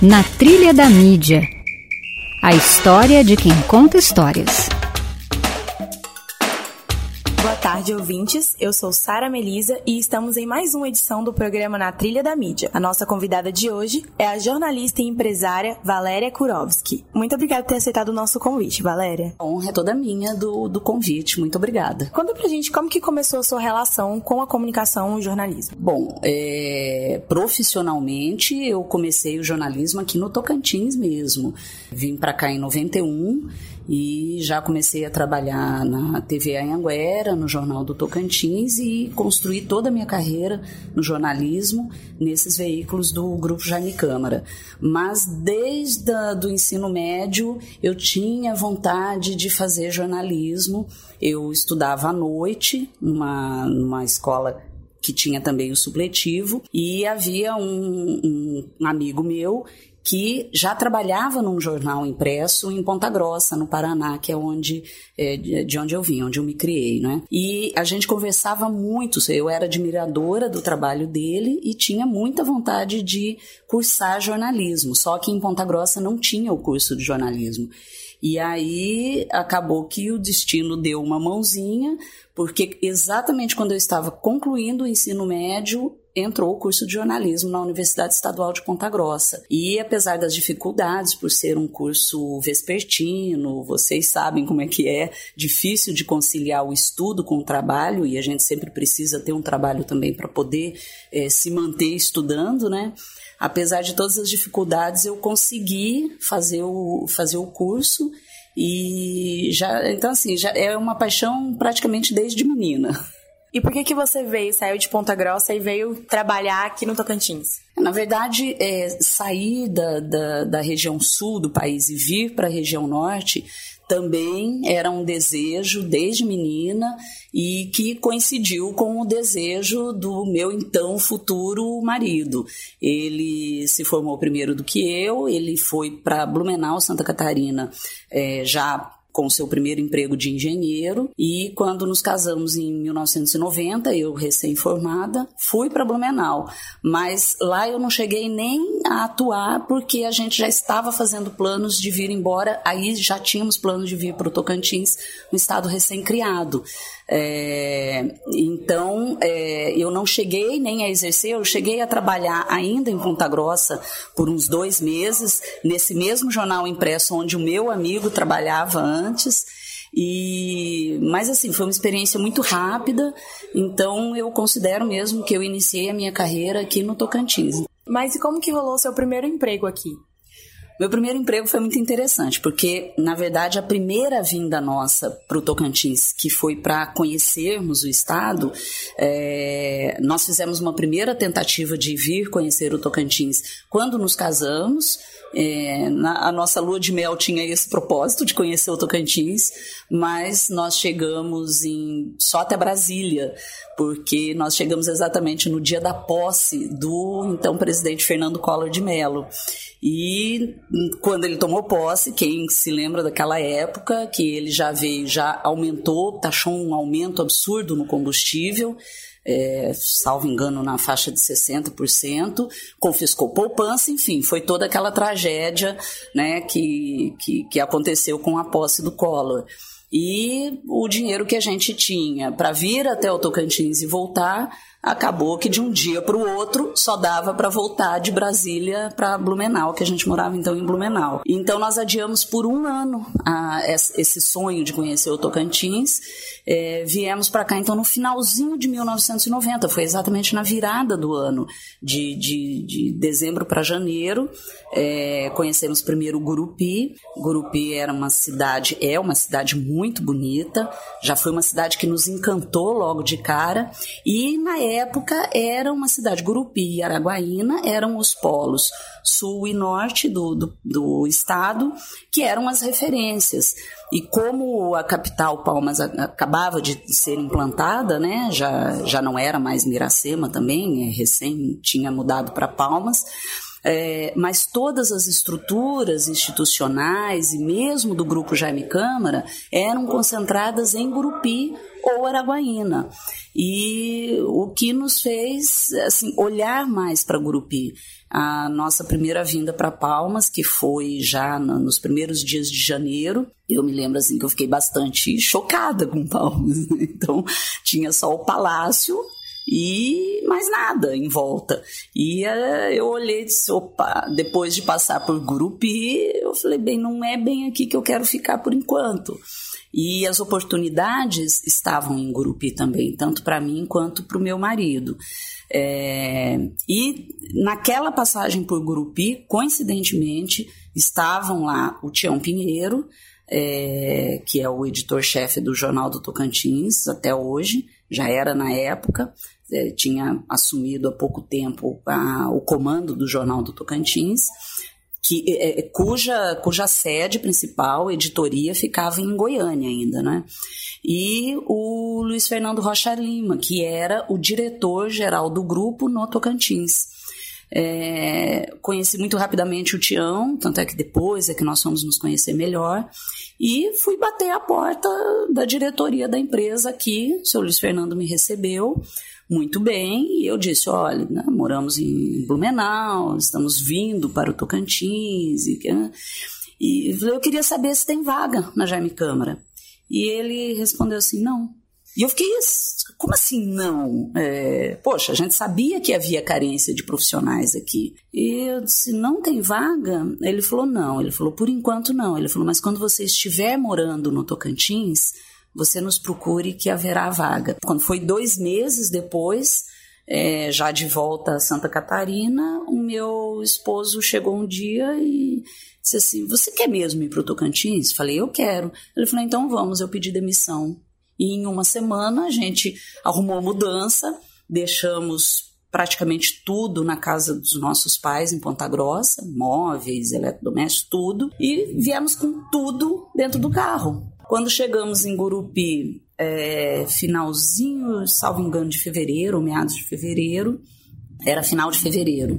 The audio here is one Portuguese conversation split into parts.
Na Trilha da Mídia. A história de quem conta histórias. Boa tarde, ouvintes. Eu sou Sara Melisa e estamos em mais uma edição do programa Na Trilha da Mídia. A nossa convidada de hoje é a jornalista e empresária Valéria Kurovski. Muito obrigada por ter aceitado o nosso convite, Valéria. A honra é toda minha do, do convite. Muito obrigada. Conta pra gente como que começou a sua relação com a comunicação e o jornalismo. Bom, é, profissionalmente eu comecei o jornalismo aqui no Tocantins mesmo. Vim para cá em 91 e já comecei a trabalhar na TV Anhanguera, no Jornal do Tocantins e construí toda a minha carreira no jornalismo nesses veículos do Grupo Jaime Câmara. Mas desde o ensino médio eu tinha vontade de fazer jornalismo. Eu estudava à noite numa, numa escola que tinha também o supletivo, e havia um, um, amigo meu que já trabalhava num jornal impresso em Ponta Grossa, no Paraná, que é onde é, de onde eu vim, onde eu me criei, né? E a gente conversava muito, eu era admiradora do trabalho dele e tinha muita vontade de cursar jornalismo, só que em Ponta Grossa não tinha o curso de jornalismo. E aí acabou que o destino deu uma mãozinha, porque exatamente quando eu estava concluindo o ensino médio, entrou o curso de jornalismo na Universidade Estadual de Ponta Grossa. E apesar das dificuldades, por ser um curso vespertino, vocês sabem como é que é, difícil de conciliar o estudo com o trabalho, e a gente sempre precisa ter um trabalho também para poder é, se manter estudando, né? Apesar de todas as dificuldades, eu consegui fazer o, fazer o curso e já, então assim, já é uma paixão praticamente desde menina. E por que que você veio, saiu de Ponta Grossa e veio trabalhar aqui no Tocantins? Na verdade, é, sair da, da, da região sul do país e vir para a região norte também era um desejo desde menina e que coincidiu com o desejo do meu então futuro marido. Ele se formou primeiro do que eu, ele foi para Blumenau, Santa Catarina, é, já com seu primeiro emprego de engenheiro. E quando nos casamos em 1990, eu recém-formada, fui para Blumenau, mas lá eu não cheguei nem a atuar porque a gente já estava fazendo planos de vir embora, aí já tínhamos planos de vir para o Tocantins, um estado recém-criado. É, então, é, eu não cheguei nem a exercer, eu cheguei a trabalhar ainda em Ponta Grossa por uns dois meses, nesse mesmo jornal impresso onde o meu amigo trabalhava antes. E, mas assim, foi uma experiência muito rápida, então eu considero mesmo que eu iniciei a minha carreira aqui no Tocantins. Mas e como que rolou seu primeiro emprego aqui? Meu primeiro emprego foi muito interessante, porque, na verdade, a primeira vinda nossa para o Tocantins, que foi para conhecermos o estado, é, nós fizemos uma primeira tentativa de vir conhecer o Tocantins quando nos casamos. É, na, a nossa lua de mel tinha esse propósito de conhecer o Tocantins, mas nós chegamos em, só até Brasília, porque nós chegamos exatamente no dia da posse do então presidente Fernando Collor de Mello. E quando ele tomou posse, quem se lembra daquela época, que ele já veio, já aumentou, taxou um aumento absurdo no combustível, é, salvo engano, na faixa de 60%, confiscou poupança, enfim, foi toda aquela tragédia né, que, que, que aconteceu com a posse do Collor. E o dinheiro que a gente tinha para vir até o Tocantins e voltar acabou que de um dia para o outro só dava para voltar de Brasília para Blumenau, que a gente morava então em Blumenau. Então nós adiamos por um ano a, esse sonho de conhecer o Tocantins. É, viemos para cá então no finalzinho de 1990, foi exatamente na virada do ano, de, de, de dezembro para janeiro. É, conhecemos primeiro Gurupi. Gurupi era uma cidade, é uma cidade muito bonita, já foi uma cidade que nos encantou logo de cara. E na época era uma cidade, Gurupi e Araguaína eram os polos sul e norte do, do, do estado, que eram as referências. E como a capital Palmas acabava de ser implantada, né, já, já não era mais Miracema também, é, recém tinha mudado para Palmas, é, mas todas as estruturas institucionais e mesmo do grupo Jaime Câmara eram concentradas em Gurupi ou Araguaína. E o que nos fez assim, olhar mais para Gurupi. A nossa primeira vinda para Palmas, que foi já nos primeiros dias de janeiro, eu me lembro assim que eu fiquei bastante chocada com Palmas. Então, tinha só o palácio e mais nada em volta. E uh, eu olhei e disse, opa, depois de passar por Gurupi, eu falei, bem, não é bem aqui que eu quero ficar por enquanto. E as oportunidades estavam em Gurupi também, tanto para mim quanto para o meu marido. É, e naquela passagem por Gurupi, coincidentemente, estavam lá o Tião Pinheiro, é, que é o editor-chefe do Jornal do Tocantins até hoje, já era na época, é, tinha assumido há pouco tempo a, o comando do Jornal do Tocantins, que, é, é, cuja, cuja sede principal, editoria, ficava em Goiânia ainda, né? E o Luiz Fernando Rocha Lima, que era o diretor-geral do grupo no Tocantins. É, conheci muito rapidamente o Tião, tanto é que depois é que nós fomos nos conhecer melhor, e fui bater a porta da diretoria da empresa aqui, o seu Luiz Fernando me recebeu, muito bem, e eu disse, olha, né, moramos em Blumenau, estamos vindo para o Tocantins, e, e eu queria saber se tem vaga na Jaime Câmara. E ele respondeu assim, não. E eu fiquei, como assim não? É, poxa, a gente sabia que havia carência de profissionais aqui. E eu disse, não tem vaga? Ele falou, não. Ele falou, por enquanto não. Ele falou, mas quando você estiver morando no Tocantins, você nos procure que haverá vaga. Quando foi dois meses depois, é, já de volta a Santa Catarina, o meu esposo chegou um dia e disse assim: Você quer mesmo ir para o Tocantins? Falei: Eu quero. Ele falou: Então vamos, eu pedi demissão. E em uma semana a gente arrumou mudança, deixamos praticamente tudo na casa dos nossos pais em Ponta Grossa, móveis, eletrodomésticos, tudo, e viemos com tudo dentro do carro. Quando chegamos em Gurupi, é, finalzinho, salvo engano, de fevereiro, meados de fevereiro, era final de fevereiro.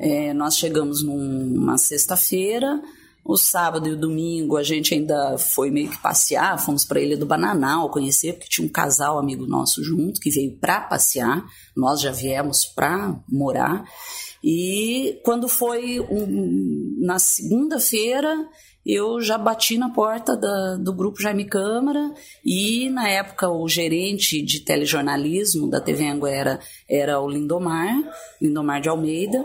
É, nós chegamos numa sexta-feira, o sábado e o domingo a gente ainda foi meio que passear, fomos para a Ilha do Bananal conhecer, porque tinha um casal amigo nosso junto que veio para passear, nós já viemos para morar. E quando foi um, na segunda-feira, eu já bati na porta da, do grupo Jaime Câmara e na época o gerente de telejornalismo da TV Anguera era o Lindomar, Lindomar de Almeida,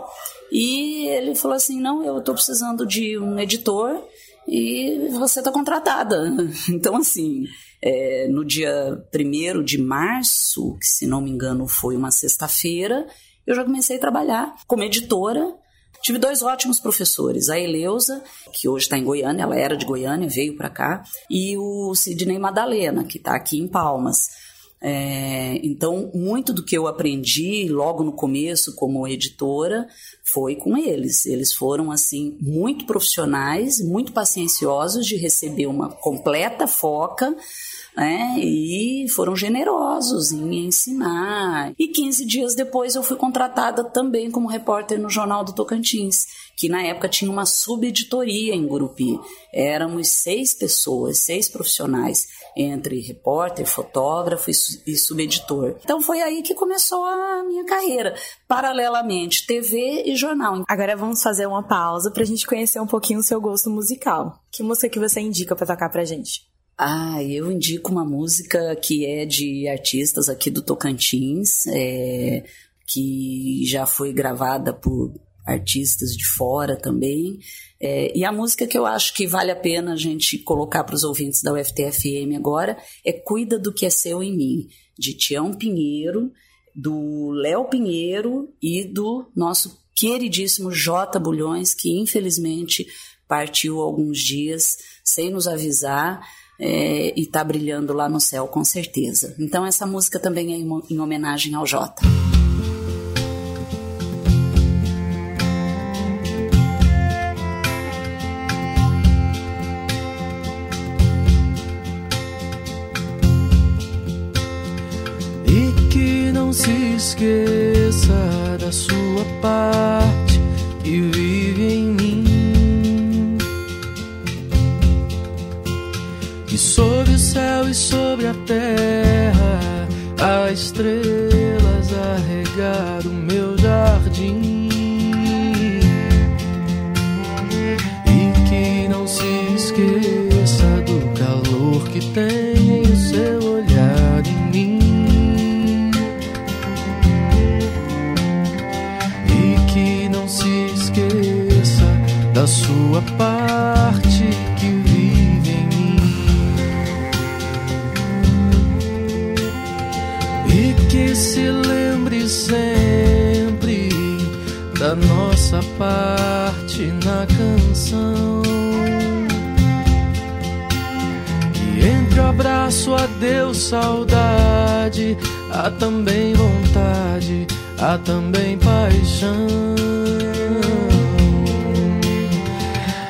e ele falou assim, não, eu estou precisando de um editor e você está contratada. Então, assim, é, no dia 1 de março, que se não me engano foi uma sexta-feira, eu já comecei a trabalhar como editora Tive dois ótimos professores, a Eleusa, que hoje está em Goiânia, ela era de Goiânia, veio para cá, e o Sidney Madalena, que está aqui em Palmas. É, então, muito do que eu aprendi logo no começo como editora foi com eles. Eles foram, assim, muito profissionais, muito pacienciosos de receber uma completa foca né? E foram generosos em ensinar. E 15 dias depois eu fui contratada também como repórter no Jornal do Tocantins, que na época tinha uma subeditoria em Gurupi. Éramos seis pessoas, seis profissionais, entre repórter, fotógrafo e subeditor. Então foi aí que começou a minha carreira. Paralelamente, TV e jornal. Agora vamos fazer uma pausa para a gente conhecer um pouquinho o seu gosto musical. Que música que você indica para tocar pra gente? Ah, eu indico uma música que é de artistas aqui do Tocantins, é, que já foi gravada por artistas de fora também. É, e a música que eu acho que vale a pena a gente colocar para os ouvintes da UFTFM agora é Cuida do que é seu em mim, de Tião Pinheiro, do Léo Pinheiro e do nosso queridíssimo J. Bulhões, que infelizmente partiu alguns dias sem nos avisar é, e está brilhando lá no céu, com certeza. Então, essa música também é em homenagem ao Jota. Esqueça da sua parte que vive em mim. Sobre o céu e sobre a terra estrelas a regar parte na canção. Que entre o abraço, adeus, saudade, há também vontade, há também paixão.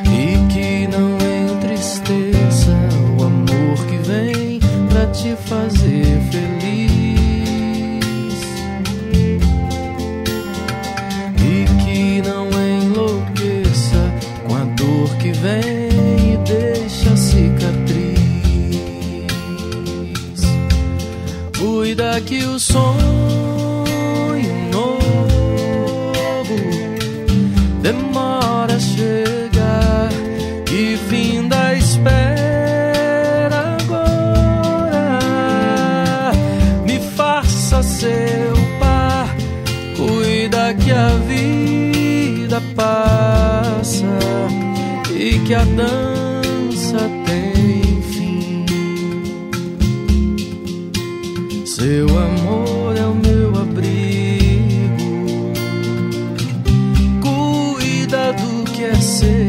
E que não entristeça o amor que vem pra te fazer feliz. Que o sonho novo demora a chegar. Que fim da espera agora. Me faça seu par. Cuida que a vida passa e que a dança Seu amor é o meu abrigo. Cuida do que é seu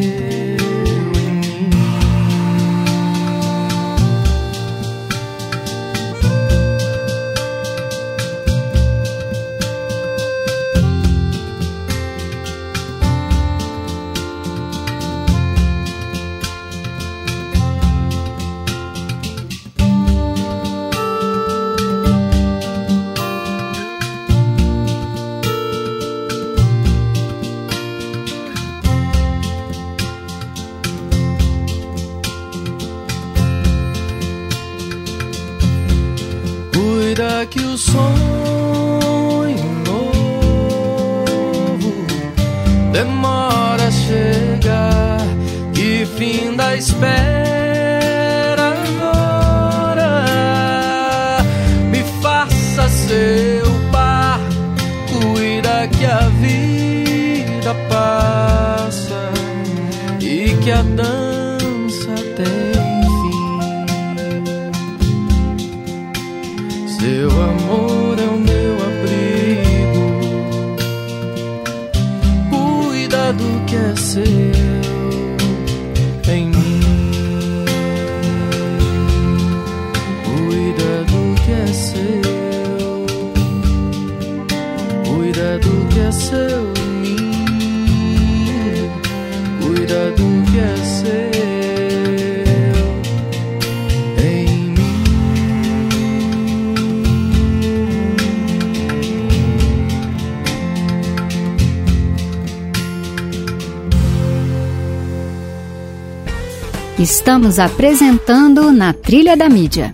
Estamos apresentando na Trilha da Mídia.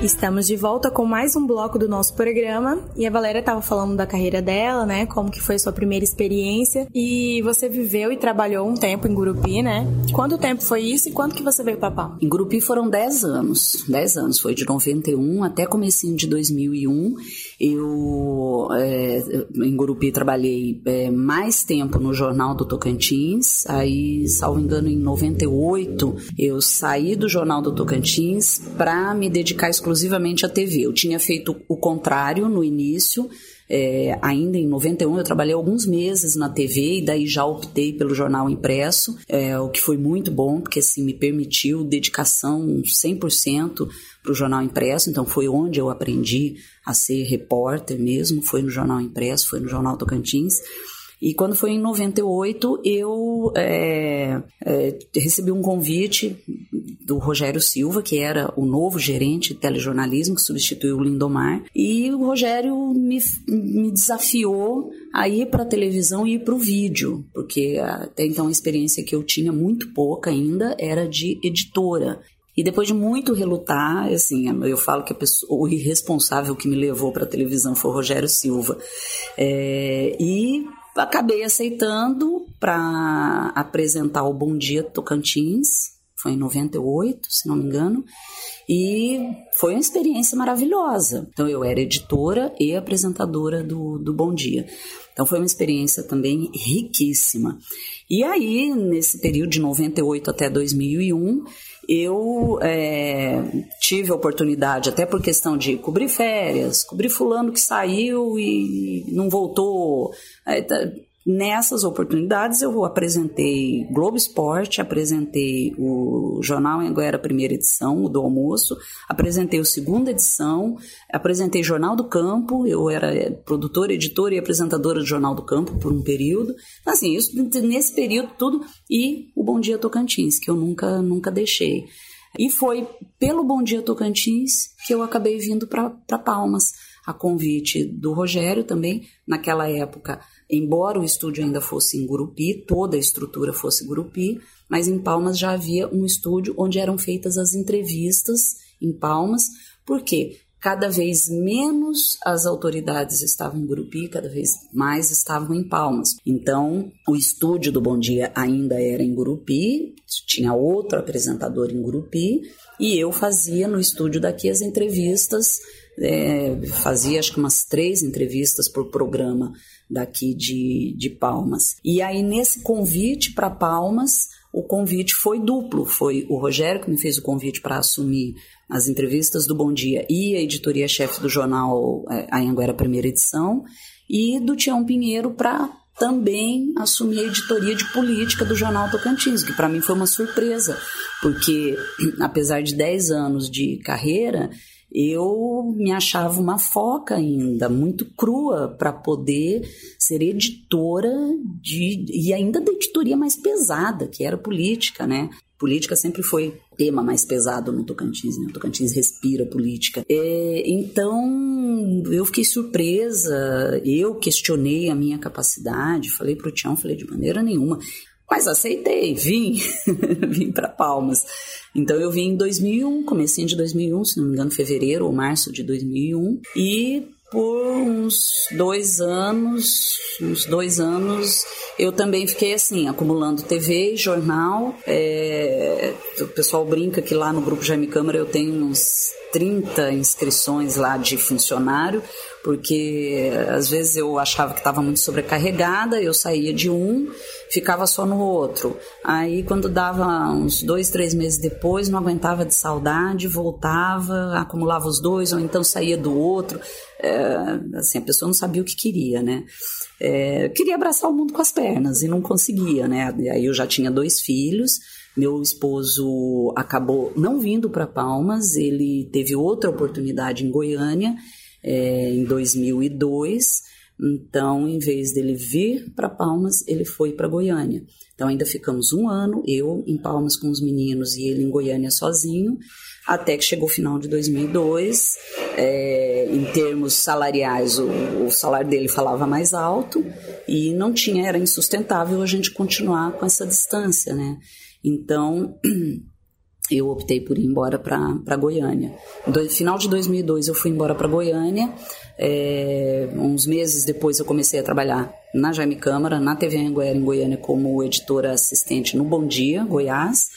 Estamos de volta com mais um bloco do nosso programa e a Valéria estava falando da carreira dela, né? Como que foi sua primeira experiência e você viveu e trabalhou um tempo em Gurupi, né? Quanto tempo foi isso e quando que você veio para Palma? Em Gurupi foram 10 anos. 10 anos, foi de 91 até comecinho de 2001. Eu, é, em Gurupi, trabalhei é, mais tempo no Jornal do Tocantins. Aí, salvo engano, em 98, eu saí do Jornal do Tocantins para me dedicar exclusivamente à TV. Eu tinha feito o contrário no início. É, ainda em 91 eu trabalhei alguns meses na TV e daí já optei pelo jornal impresso, é, o que foi muito bom, porque assim me permitiu dedicação 100% para o jornal impresso, então foi onde eu aprendi a ser repórter mesmo, foi no jornal impresso, foi no jornal Tocantins. E quando foi em 98, eu é, é, recebi um convite do Rogério Silva, que era o novo gerente de telejornalismo, que substituiu o Lindomar. E o Rogério me, me desafiou a ir para a televisão e ir para o vídeo, porque até então a experiência que eu tinha, muito pouca ainda, era de editora. E depois de muito relutar, assim, eu falo que pessoa, o irresponsável que me levou para a televisão foi o Rogério Silva. É, e acabei aceitando para apresentar o Bom Dia Tocantins, foi em 98, se não me engano, e foi uma experiência maravilhosa. Então eu era editora e apresentadora do, do Bom Dia. Então foi uma experiência também riquíssima. E aí, nesse período de 98 até 2001, eu é, tive a oportunidade, até por questão de cobrir férias, cobrir fulano que saiu e não voltou. Nessas oportunidades eu apresentei Globo Esporte, apresentei o Jornal Anguera primeira edição, o do almoço, apresentei o segunda edição, apresentei Jornal do Campo, eu era produtora, editora e apresentadora do Jornal do Campo por um período. Então, assim, isso nesse período tudo e o Bom Dia Tocantins, que eu nunca nunca deixei. E foi pelo Bom Dia Tocantins que eu acabei vindo para Palmas, a convite do Rogério também, naquela época Embora o estúdio ainda fosse em Gurupi, toda a estrutura fosse Gurupi, mas em Palmas já havia um estúdio onde eram feitas as entrevistas em Palmas, porque cada vez menos as autoridades estavam em Gurupi, cada vez mais estavam em Palmas. Então, o estúdio do Bom Dia ainda era em Gurupi, tinha outro apresentador em Gurupi, e eu fazia no estúdio daqui as entrevistas, é, fazia acho que umas três entrevistas por programa daqui de, de Palmas. E aí, nesse convite para Palmas, o convite foi duplo. Foi o Rogério que me fez o convite para assumir as entrevistas do Bom Dia e a editoria-chefe do jornal é, A Anguera Primeira Edição, e do Tião Pinheiro para também assumir a editoria de política do Jornal Tocantins, que para mim foi uma surpresa, porque apesar de 10 anos de carreira, eu me achava uma foca ainda, muito crua, para poder ser editora de. e ainda da editoria mais pesada, que era política, né? Política sempre foi tema mais pesado no Tocantins, né? O Tocantins respira política. É, então, eu fiquei surpresa, eu questionei a minha capacidade, falei pro Tião, falei de maneira nenhuma. Mas aceitei, vim, vim para Palmas. Então eu vim em 2001, comecei de 2001, se não me engano, fevereiro ou março de 2001, e por uns dois anos, uns dois anos, eu também fiquei assim, acumulando TV, jornal. É, o pessoal brinca que lá no grupo Jaime Câmara eu tenho uns 30 inscrições lá de funcionário, porque às vezes eu achava que estava muito sobrecarregada, eu saía de um, ficava só no outro. Aí quando dava uns dois, três meses depois, não aguentava de saudade, voltava, acumulava os dois, ou então saía do outro. É, assim, a pessoa não sabia o que queria, né? É, queria abraçar o mundo com as pernas e não conseguia, né? Aí eu já tinha dois filhos, meu esposo acabou não vindo para Palmas, ele teve outra oportunidade em Goiânia é, em 2002. Então, em vez dele vir para Palmas, ele foi para Goiânia. Então, ainda ficamos um ano, eu em Palmas com os meninos e ele em Goiânia sozinho, até que chegou o final de 2002. É, em termos salariais, o, o, salário dele falava mais alto e não tinha, era insustentável a gente continuar com essa distância, né? Então, eu optei por ir embora para Goiânia. No final de 2002 eu fui embora para Goiânia. É, uns meses depois eu comecei a trabalhar na Jaime Câmara, na TV Anguera em Goiânia como editora assistente no Bom Dia, Goiás.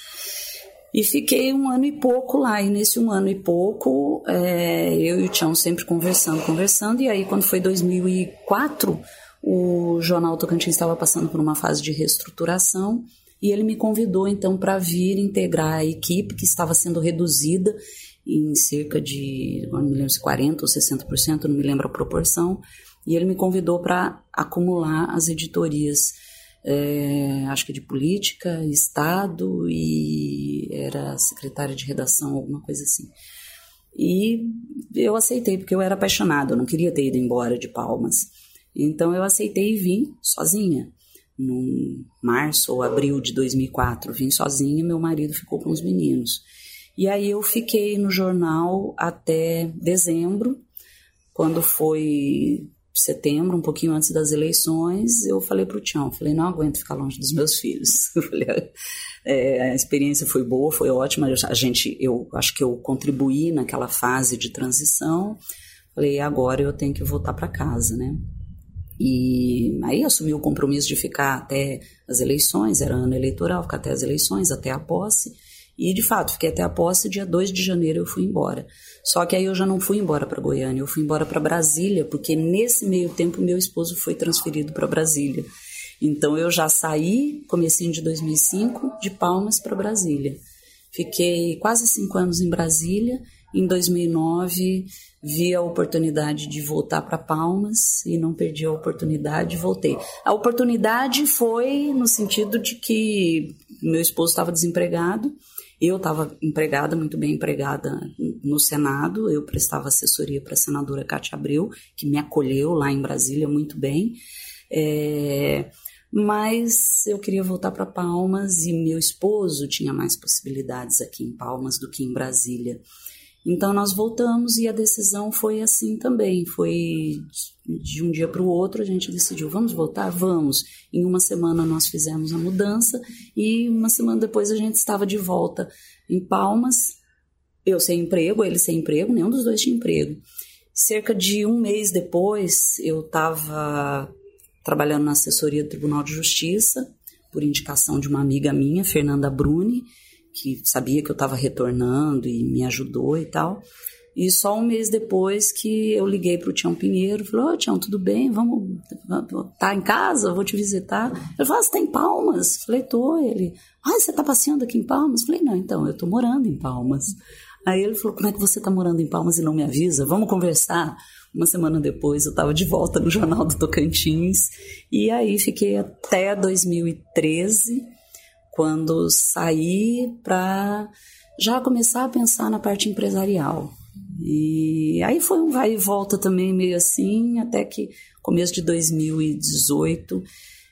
E fiquei um ano e pouco lá. E nesse um ano e pouco, é, eu e o Tião sempre conversando, conversando. E aí, quando foi 2004, o Jornal Tocantins estava passando por uma fase de reestruturação e ele me convidou então para vir integrar a equipe que estava sendo reduzida em cerca de, não me lembro se 40% ou 60%, não me lembro a proporção, e ele me convidou para acumular as editorias, é, acho que de política, Estado e era secretária de redação, alguma coisa assim. E eu aceitei, porque eu era apaixonada, eu não queria ter ido embora de Palmas. Então eu aceitei e vim sozinha no março ou abril de 2004. Vim sozinha, meu marido ficou com os meninos. E aí eu fiquei no jornal até dezembro, quando foi setembro, um pouquinho antes das eleições, eu falei para o Tião, falei, não aguento ficar longe dos meus filhos. Falei, é, a experiência foi boa, foi ótima, a gente, eu acho que eu contribuí naquela fase de transição, falei, agora eu tenho que voltar para casa, né? E aí assumi o compromisso de ficar até as eleições, era ano eleitoral, ficar até as eleições, até a posse, e de fato, fiquei até a posse, dia 2 de janeiro eu fui embora. Só que aí eu já não fui embora para Goiânia, eu fui embora para Brasília, porque nesse meio tempo meu esposo foi transferido para Brasília. Então eu já saí, comecinho de 2005, de Palmas para Brasília. Fiquei quase cinco anos em Brasília. Em 2009 vi a oportunidade de voltar para Palmas e não perdi a oportunidade, voltei. A oportunidade foi no sentido de que meu esposo estava desempregado eu estava empregada, muito bem empregada no Senado, eu prestava assessoria para a senadora Cátia Abreu, que me acolheu lá em Brasília muito bem. É, mas eu queria voltar para Palmas e meu esposo tinha mais possibilidades aqui em Palmas do que em Brasília. Então nós voltamos e a decisão foi assim também. Foi de um dia para o outro a gente decidiu, vamos voltar? Vamos. Em uma semana nós fizemos a mudança e uma semana depois a gente estava de volta em Palmas. Eu sem emprego, ele sem emprego, nenhum dos dois tinha emprego. Cerca de um mês depois, eu estava trabalhando na assessoria do Tribunal de Justiça, por indicação de uma amiga minha, Fernanda Bruni, que sabia que eu estava retornando e me ajudou e tal. E só um mês depois que eu liguei para o Tião Pinheiro, falou, oh, Tião, tudo bem? Vamos, tá em casa? Vou te visitar. Ele falou, ah, você tá em Palmas? Falei, tô. Ele, ah, você tá passeando aqui em Palmas? Falei, não, então, eu tô morando em Palmas. Aí ele falou, como é que você tá morando em Palmas e não me avisa? Vamos conversar? Uma semana depois eu estava de volta no Jornal do Tocantins e aí fiquei até 2013 quando saí para já começar a pensar na parte empresarial. E aí foi um vai e volta também meio assim, até que começo de 2018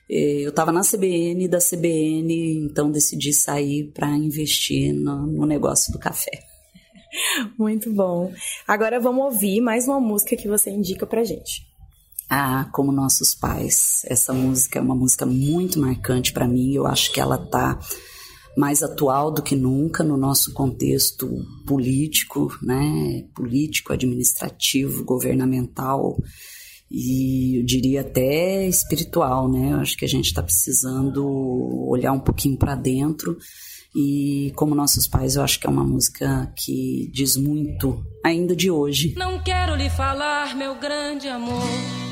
eh, eu estava na CBN, da CBN, então decidi sair para investir no, no negócio do café. Muito bom. Agora vamos ouvir mais uma música que você indica pra gente. Ah, como nossos pais. Essa música é uma música muito marcante para mim. Eu acho que ela tá mais atual do que nunca no nosso contexto político, né? Político, administrativo, governamental e eu diria até espiritual, né? Eu acho que a gente está precisando olhar um pouquinho para dentro e como nossos pais, eu acho que é uma música que diz muito ainda de hoje. Não quero lhe falar, meu grande amor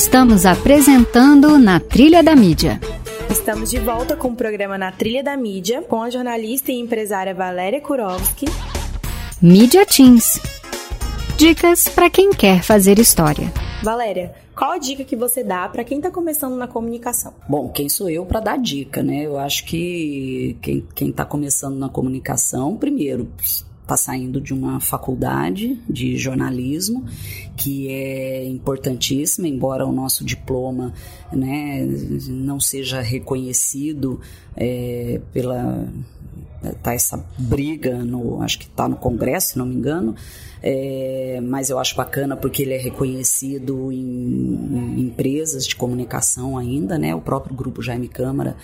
Estamos apresentando Na Trilha da Mídia. Estamos de volta com o programa Na Trilha da Mídia, com a jornalista e empresária Valéria Kurovski. Mídia Teams. Dicas para quem quer fazer história. Valéria, qual a dica que você dá para quem está começando na comunicação? Bom, quem sou eu para dar dica, né? Eu acho que quem está começando na comunicação, primeiro, está saindo de uma faculdade de jornalismo que é importantíssima, embora o nosso diploma né, não seja reconhecido é, pela tá essa briga no acho que está no Congresso se não me engano é, mas eu acho bacana porque ele é reconhecido em, em empresas de comunicação ainda né o próprio grupo Jaime Câmara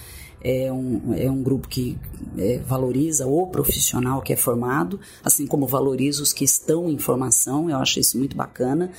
é um, é um grupo que é, valoriza o profissional que é formado, assim como valoriza os que estão em formação, eu acho isso muito bacana.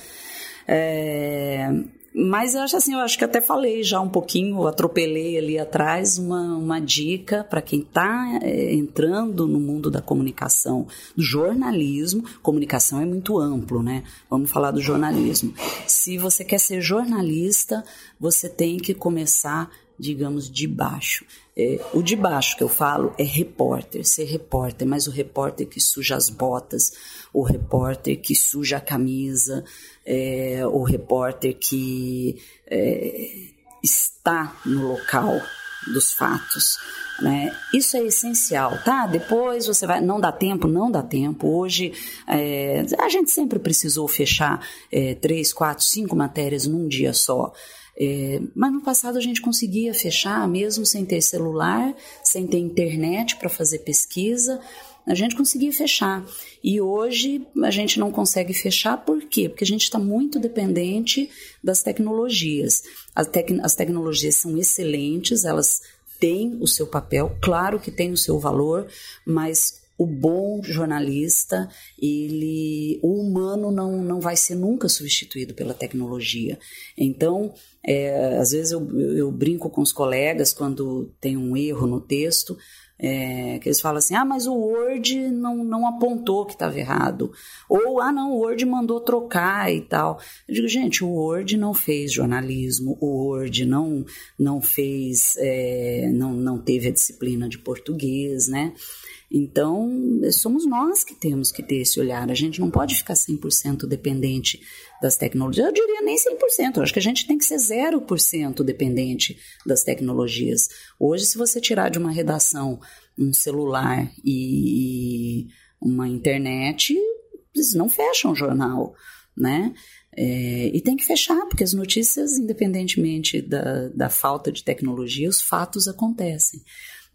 É, mas eu acho assim, eu acho que até falei já um pouquinho, atropelei ali atrás uma, uma dica para quem está é, entrando no mundo da comunicação, do jornalismo. Comunicação é muito amplo, né? Vamos falar do jornalismo. Se você quer ser jornalista, você tem que começar digamos, de baixo. É, o de baixo que eu falo é repórter, ser repórter, mas o repórter que suja as botas, o repórter que suja a camisa, é, o repórter que é, está no local dos fatos. Né? Isso é essencial, tá? Depois você vai. Não dá tempo, não dá tempo. Hoje é, a gente sempre precisou fechar é, três, quatro, cinco matérias num dia só. É, mas no passado a gente conseguia fechar, mesmo sem ter celular, sem ter internet para fazer pesquisa, a gente conseguia fechar. E hoje a gente não consegue fechar, por quê? Porque a gente está muito dependente das tecnologias. As, tec as tecnologias são excelentes, elas têm o seu papel, claro que tem o seu valor, mas o bom jornalista, ele, o humano não, não vai ser nunca substituído pela tecnologia. Então, é, às vezes eu, eu, brinco com os colegas quando tem um erro no texto, é, que eles falam assim, ah, mas o Word não, não apontou que estava errado. Ou, ah, não, o Word mandou trocar e tal. Eu digo, gente, o Word não fez jornalismo, o Word não, não fez, é, não, não teve a disciplina de português, né? Então, somos nós que temos que ter esse olhar. A gente não pode ficar 100% dependente das tecnologias. Eu diria nem 100%, eu acho que a gente tem que ser 0% dependente das tecnologias. Hoje, se você tirar de uma redação um celular e uma internet, eles não fecham o jornal, né? É, e tem que fechar, porque as notícias, independentemente da, da falta de tecnologia, os fatos acontecem.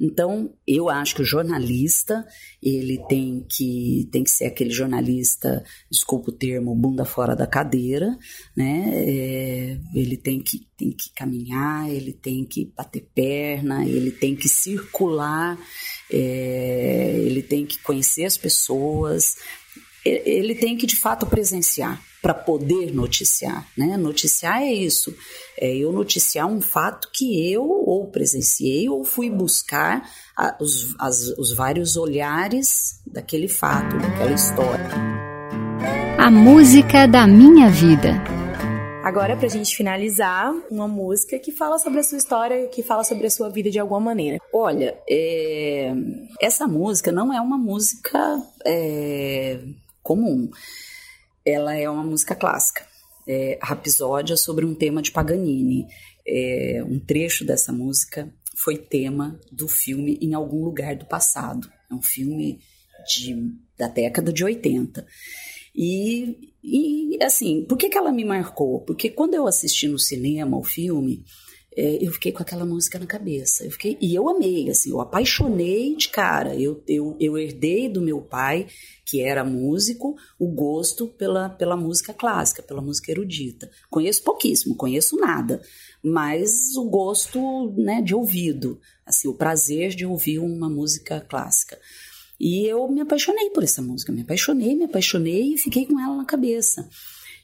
Então, eu acho que o jornalista, ele tem que, tem que ser aquele jornalista, desculpa o termo, bunda fora da cadeira, né? É, ele tem que, tem que caminhar, ele tem que bater perna, ele tem que circular, é, ele tem que conhecer as pessoas, ele tem que de fato presenciar para poder noticiar, né? Noticiar é isso, é eu noticiar um fato que eu ou presenciei ou fui buscar a, os, as, os vários olhares daquele fato, daquela história. A música da minha vida. Agora, para a gente finalizar, uma música que fala sobre a sua história, que fala sobre a sua vida de alguma maneira. Olha, é, essa música não é uma música é, comum ela é uma música clássica. É, Rapsódia sobre um tema de Paganini. É, um trecho dessa música foi tema do filme Em Algum Lugar do Passado. É um filme de, da década de 80. E, e assim, por que, que ela me marcou? Porque quando eu assisti no cinema o filme, é, eu fiquei com aquela música na cabeça. Eu fiquei, e eu amei, assim, eu apaixonei de cara. Eu, eu, eu herdei do meu pai, que era músico, o gosto pela, pela música clássica, pela música erudita. Conheço pouquíssimo, conheço nada, mas o gosto né, de ouvido, assim, o prazer de ouvir uma música clássica. E eu me apaixonei por essa música, me apaixonei, me apaixonei e fiquei com ela na cabeça.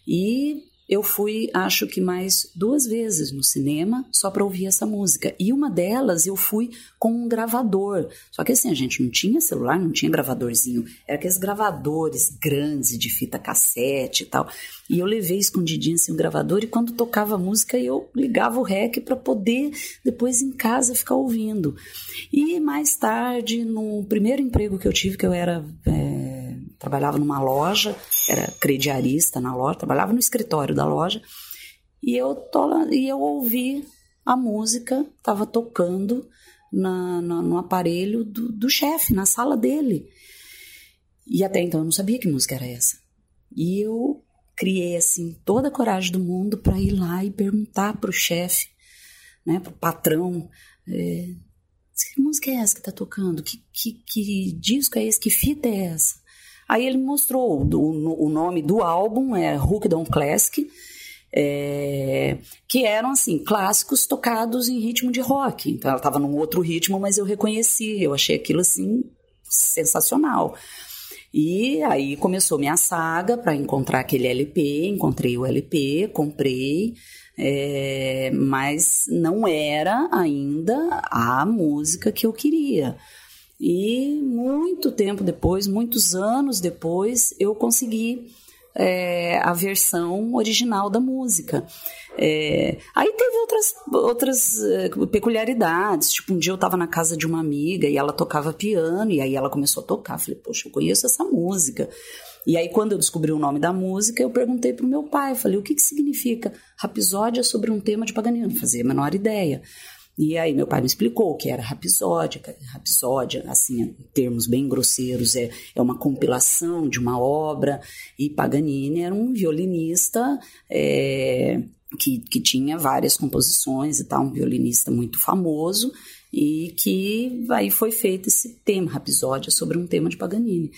E eu fui, acho que mais duas vezes no cinema só para ouvir essa música. E uma delas eu fui com um gravador. Só que assim, a gente não tinha celular, não tinha gravadorzinho. Era aqueles gravadores grandes de fita cassete e tal. E eu levei escondidinho assim o gravador e quando tocava a música eu ligava o rec para poder depois em casa ficar ouvindo. E mais tarde, no primeiro emprego que eu tive, que eu era. É, trabalhava numa loja, era crediarista na loja, trabalhava no escritório da loja, e eu, tô lá, e eu ouvi a música, estava tocando na, na, no aparelho do, do chefe, na sala dele. E até então eu não sabia que música era essa. E eu criei assim toda a coragem do mundo para ir lá e perguntar para o chefe, né, para o patrão, é, que música é essa que está tocando? Que, que, que disco é esse? Que fita é essa? Aí ele mostrou o, o nome do álbum, é Hookdown Classic, é, que eram assim clássicos tocados em ritmo de rock. Então ela estava num outro ritmo, mas eu reconheci, eu achei aquilo assim sensacional. E aí começou minha saga para encontrar aquele LP, encontrei o LP, comprei, é, mas não era ainda a música que eu queria. E muito tempo depois, muitos anos depois, eu consegui é, a versão original da música. É, aí teve outras, outras é, peculiaridades, tipo um dia eu estava na casa de uma amiga e ela tocava piano, e aí ela começou a tocar, falei, poxa, eu conheço essa música. E aí quando eu descobri o nome da música, eu perguntei para o meu pai, falei, o que, que significa? Rapsódia sobre um tema de Paganini, não fazia a menor ideia. E aí meu pai me explicou que era rapsódia. Rapsódia, assim, em termos bem grosseiros, é, é uma compilação de uma obra. E Paganini era um violinista é, que, que tinha várias composições e tal, um violinista muito famoso e que aí foi feito esse tema, Rapsódia, sobre um tema de Paganini.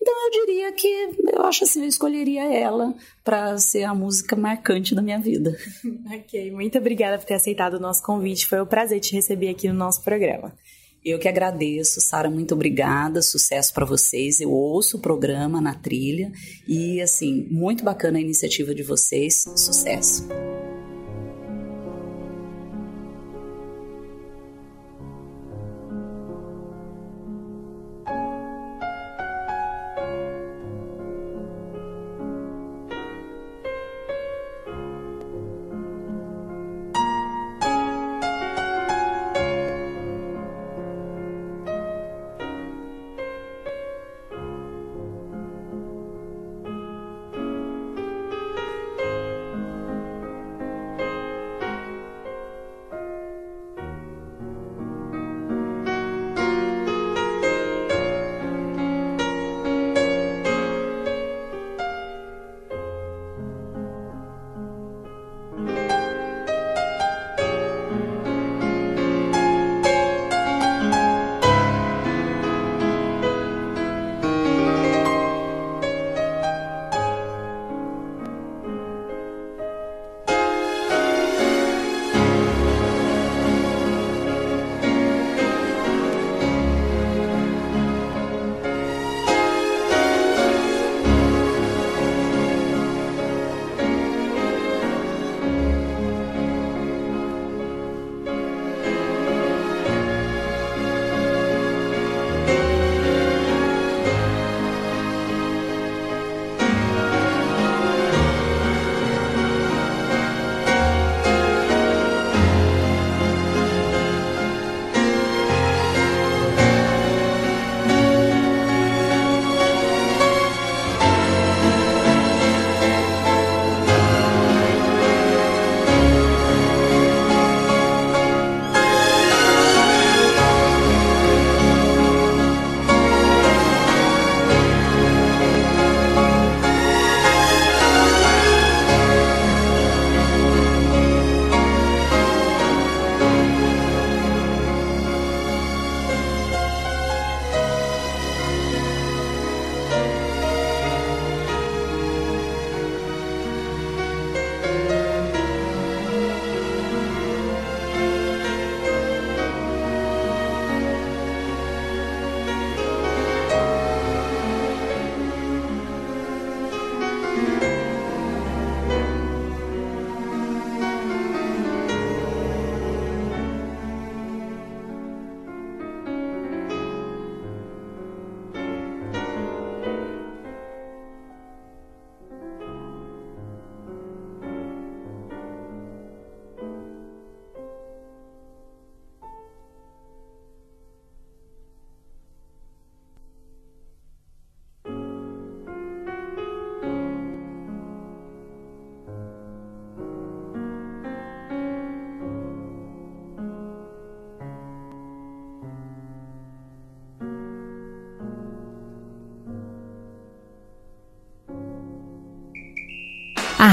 Então eu diria que eu acho assim, eu escolheria ela para ser a música marcante da minha vida. ok, muito obrigada por ter aceitado o nosso convite, foi um prazer te receber aqui no nosso programa. Eu que agradeço, Sara, muito obrigada, sucesso para vocês. Eu ouço o programa na trilha e assim, muito bacana a iniciativa de vocês, sucesso.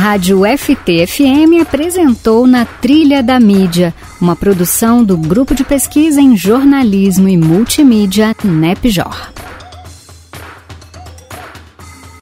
Rádio FT-FM apresentou Na Trilha da Mídia, uma produção do Grupo de Pesquisa em Jornalismo e Multimídia NEPJOR.